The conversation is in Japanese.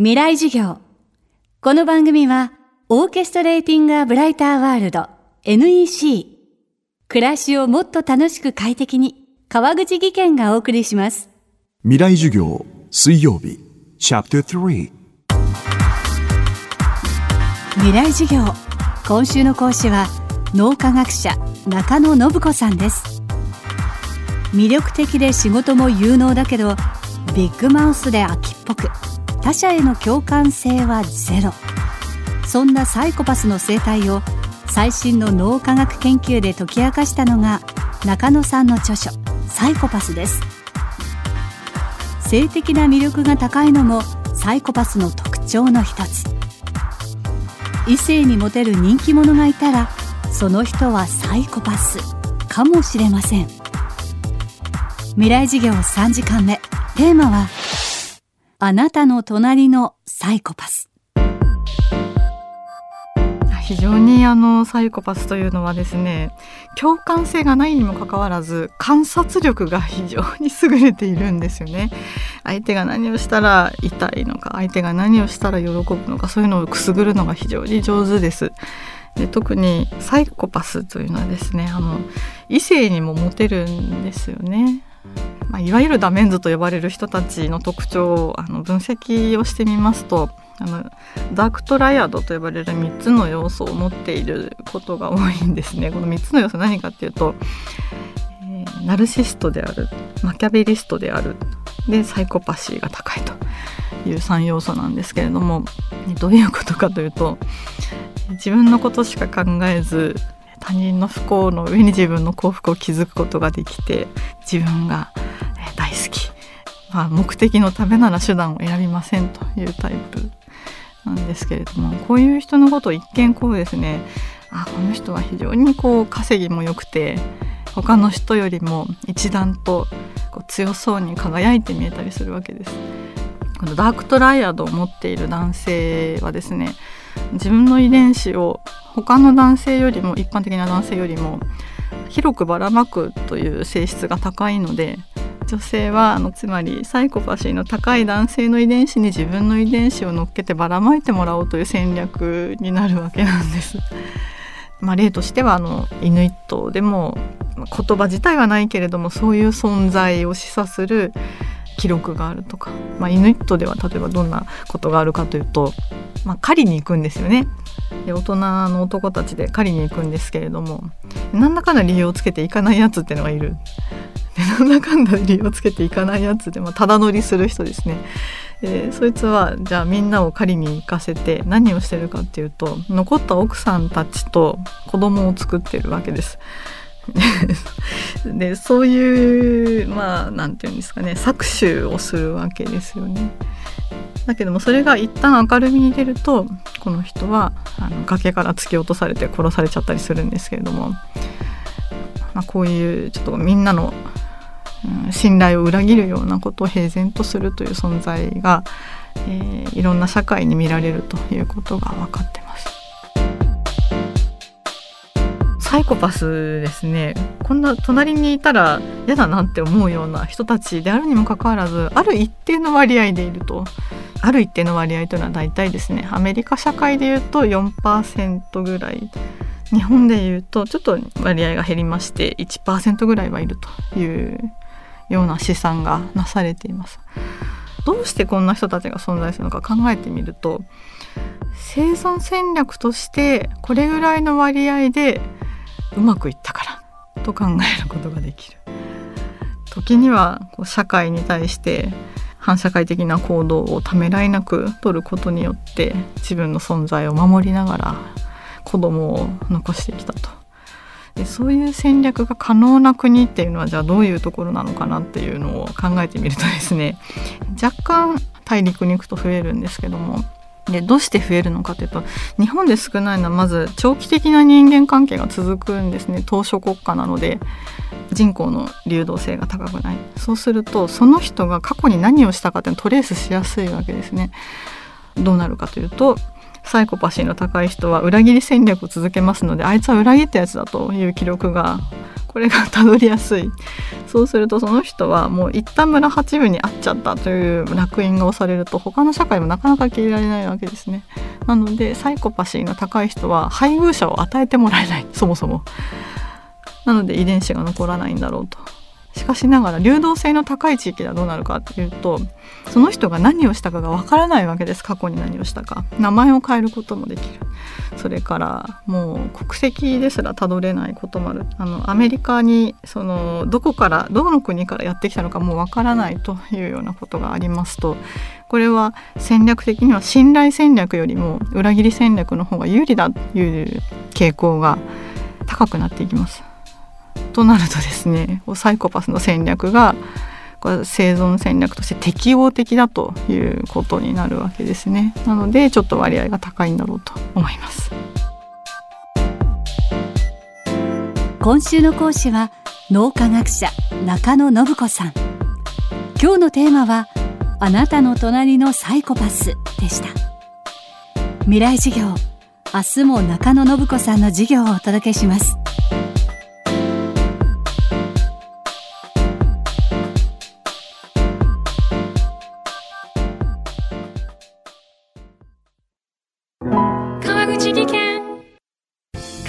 未来授業。この番組はオーケストレーティング・ア・ブライター・ワールド NEC 暮らしをもっと楽しく快適に川口義賢がお送りします。未来授業水曜日。チャプター3未来授業。今週の講師は脳科学者中野信子さんです。魅力的で仕事も有能だけどビッグマウスで飽きっぽく他者への共感性はゼロ。そんなサイコパスの生態を最新の脳科学研究で解き明かしたのが中野さんの著書「サイコパス」です。性的な魅力が高いのもサイコパスの特徴の一つ。異性にモテる人気者がいたらその人はサイコパスかもしれません。未来授業3時間目。テーマはあなたの隣のサイコパス。非常にあのサイコパスというのはですね共感性がないにもかかわらず観察力が非常に優れているんですよね。相手が何をしたら痛いのか相手が何をしたら喜ぶのかそういうのをくすぐるのが非常に上手です。で特にサイコパスというのはですねあの異性にもモテるんですよね。まあ、いわゆるダメンズと呼ばれる人たちの特徴をあの分析をしてみますとあのダークトライアドと呼ばれる3つの要素を持っていることが多いんですね。この3つの要素何かっていうと、えー、ナルシストであるマキャベリストであるでサイコパシーが高いという3要素なんですけれどもどういうことかというと自分のことしか考えず他人の不幸の上に自分の幸福を築くことができて自分が大好き、まあ、目的のためなら手段を選びませんというタイプなんですけれどもこういう人のことを一見こうですねあこの人は非常にこう稼ぎも良くて他の人よりも一段とこう強そうに輝いて見えたりするわけです。このダークトライアドを持っている男性はですね自分の遺伝子を他の男性よりも一般的な男性よりも広くばらまくという性質が高いので女性はあのつまりサイコパシーの高い男性の遺伝子に自分の遺伝子を乗っけてばらまいてもらおうという戦略になるわけなんです。まあ、例としてはあのイヌイットでも言葉自体はないけれどもそういう存在を示唆する記録があるとか、まあ、イヌイットでは例えばどんなことがあるかというと、まあ、狩りに行くんですよね。で大人の男たちで狩りに行くんですけれども何らかの理由をつけて行かないやつっていうのがいる。でなんだかんだ理由をつけていかないやつでもただ乗りする人ですね。でそいつはじゃあみんなを狩りに行かせて何をしてるかっていうと残った奥さんたちと子供を作ってるわけです。でそういうまあ何て言うんですかね搾取をするわけですよね。だけどもそれが一旦明るみに出るとこの人はあの崖から突き落とされて殺されちゃったりするんですけれども、まあ、こういうちょっとみんなの信頼を裏切るようなことを平然とするという存在が、えー、いろんな社会に見られるということが分かってます。サイコパスですねこんな隣にいたら嫌だなって思うような人たちであるにもかかわらずある一定の割合でいるとある一定の割合というのは大体ですねアメリカ社会でいうと4%ぐらい日本でいうとちょっと割合が減りまして1%ぐらいはいるというような試算がなされています。どうしてこんな人たちが存在するのか考えてみると生存戦略としてこれぐらいの割合でうまくいったからと考えることができる。時にはこう社会に対して反社会的な行動をためらいなく取ることによって自分の存在を守りながら子供を残してきたとでそういう戦略が可能な国っていうのはじゃあどういうところなのかなっていうのを考えてみるとですね 若干大陸に行くと増えるんですけどもでどうして増えるのかというと日本で少ないのはまず長期的な人間関係が続くんですね。当初国家なので人口の流動性が高くない。そうするとその人が過去に何をしたかっていうのをトレースしやすいわけですね。どうなるかというとサイコパシーの高い人は裏切り戦略を続けますのであいつは裏切ったやつだという記録がこれがたどりやすい。そうするとその人はもう一旦村八分に会っちゃったという烙印が押されると他の社会もなかなか消えられないわけですね。なのでサイコパシーの高い人は配偶者を与えてもらえないそもそも。なので遺伝子が残らないんだろうと。しかしながら流動性の高い地域ではどうなるかというとその人が何をしたかがわからないわけです。過去に何をしたか。名前を変えることもできる。それからもう国籍ですらたどれないこともある。あのアメリカにそのどこからどの国からやってきたのかもうわからないというようなことがありますと。これは戦略的には信頼戦略よりも裏切り戦略の方が有利だという傾向が高くなっていきます。となるとですね。サイコパスの戦略がこれ生存戦略として適応的だということになるわけですね。なのでちょっと割合が高いんだろうと思います。今週の講師は脳科学者中野信子さん。今日のテーマはあなたの隣のサイコパスでした。未来授業明日も中野信子さんの授業をお届けします。